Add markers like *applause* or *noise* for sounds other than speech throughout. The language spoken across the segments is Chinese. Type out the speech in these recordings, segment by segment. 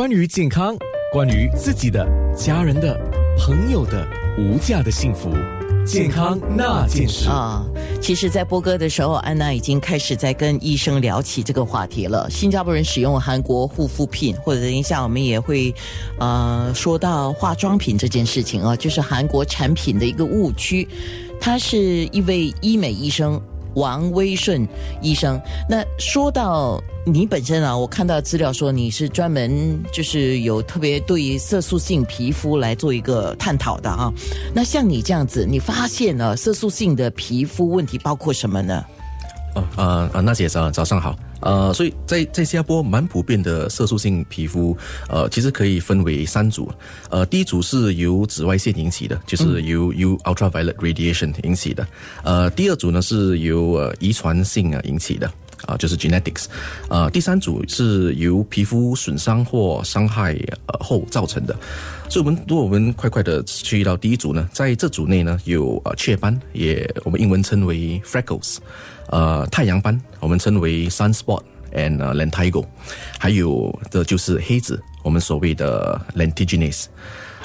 关于健康，关于自己的、家人的、朋友的无价的幸福，健康那件事啊。其实，在播歌的时候，安娜已经开始在跟医生聊起这个话题了。新加坡人使用韩国护肤品，或者等一下我们也会呃说到化妆品这件事情啊，就是韩国产品的一个误区。他是一位医美医生。王威顺医生，那说到你本身啊，我看到资料说你是专门就是有特别对于色素性皮肤来做一个探讨的啊。那像你这样子，你发现了色素性的皮肤问题包括什么呢？哦，啊啊，娜姐早早上好。呃，所以在在新加坡蛮普遍的色素性皮肤，呃，其实可以分为三组。呃，第一组是由紫外线引起的，就是由由 ultraviolet radiation 引起的。呃，第二组呢是由呃遗传性啊引起的，啊，就是 genetics。呃，第三组是由皮肤损伤或伤害呃后造成的。所以，我们如果我们快快的去到第一组呢，在这组内呢有呃雀斑，也我们英文称为 freckles。呃，太阳斑我们称为 sunspot and lentigo，还有的就是黑子，我们所谓的 lentiginous。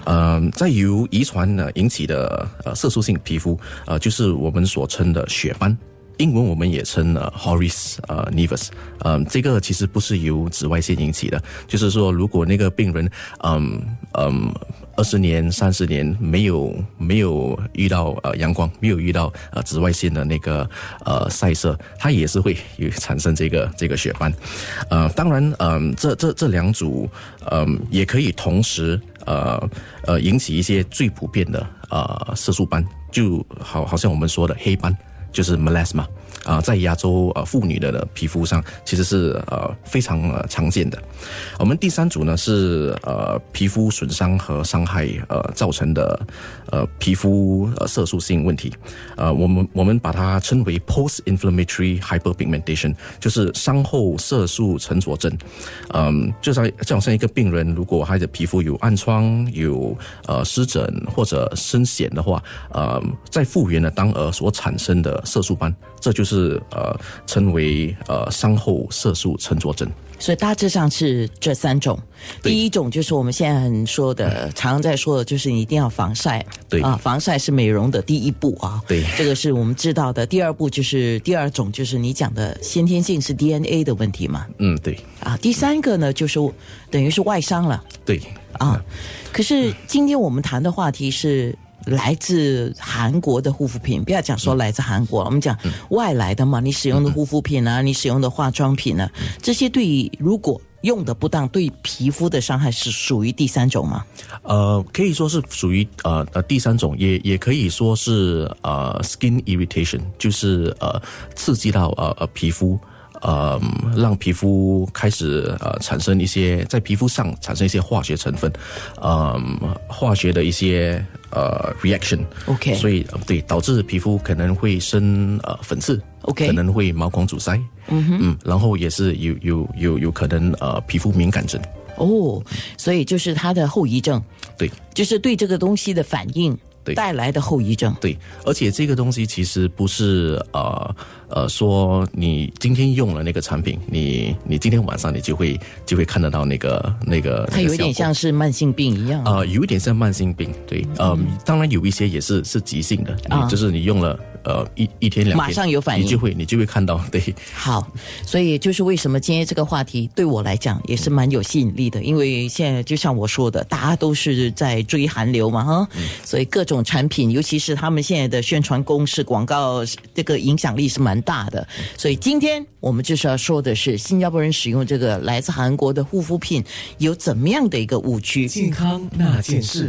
呃，在由遗传呢引起的呃色素性皮肤，呃，就是我们所称的血斑。英文我们也称呃 Horace 呃 Nevus，嗯，这个其实不是由紫外线引起的，就是说如果那个病人嗯嗯二十年三十年没有没有遇到呃阳光，没有遇到呃紫外线的那个呃晒射，它也是会有 *laughs* 产生这个这个血斑，呃，当然嗯这这这两组嗯也可以同时呃呃引起一些最普遍的呃色素斑，就好好像我们说的黑斑。就是 melasma 啊，在亚洲呃妇女的皮肤上其实是呃非常呃常见的。我们第三组呢是呃皮肤损伤和伤害呃造成的呃皮肤呃色素性问题，呃我们我们把它称为 post-inflammatory hyperpigmentation，就是伤后色素沉着症。嗯，就像就好像一个病人，如果他的皮肤有暗疮、有呃湿疹或者深癣的话，呃，在复原的当儿所产生的。色素斑，这就是呃称为呃伤后色素沉着症。所以大致上是这三种。第一种就是我们现在很说的，常常在说的，就是你一定要防晒。对啊，防晒是美容的第一步啊。对，这个是我们知道的。第二步就是第二种，就是你讲的先天性是 DNA 的问题嘛。嗯，对。啊，第三个呢，就是等于是外伤了。对啊，可是今天我们谈的话题是。来自韩国的护肤品，不要讲说来自韩国，我们讲外来的嘛。你使用的护肤品啊，你使用的化妆品呢，这些对于如果用的不当，对皮肤的伤害是属于第三种吗？呃，可以说是属于呃呃第三种，也也可以说是呃 skin irritation，就是呃刺激到呃呃皮肤。呃，让皮肤开始呃产生一些在皮肤上产生一些化学成分，呃，化学的一些呃 reaction，OK，所以对导致皮肤可能会生呃粉刺，OK，可能会毛孔阻塞，嗯嗯，然后也是有有有有可能呃皮肤敏感症，哦，所以就是它的后遗症，对，就是对这个东西的反应。带来的后遗症。对，而且这个东西其实不是呃呃说你今天用了那个产品，你你今天晚上你就会就会看得到那个那个。它有点像是慢性病一样。啊，有一点像慢性病。对，呃，当然有一些也是是急性的，就是你用了。呃，一一天两天马上有反应，你就会你就会看到对。好，所以就是为什么今天这个话题对我来讲也是蛮有吸引力的，因为现在就像我说的，大家都是在追韩流嘛，哈，所以各种产品，尤其是他们现在的宣传攻势、广告，这个影响力是蛮大的。所以今天我们就是要说的是，新加坡人使用这个来自韩国的护肤品有怎么样的一个误区？健康那件事。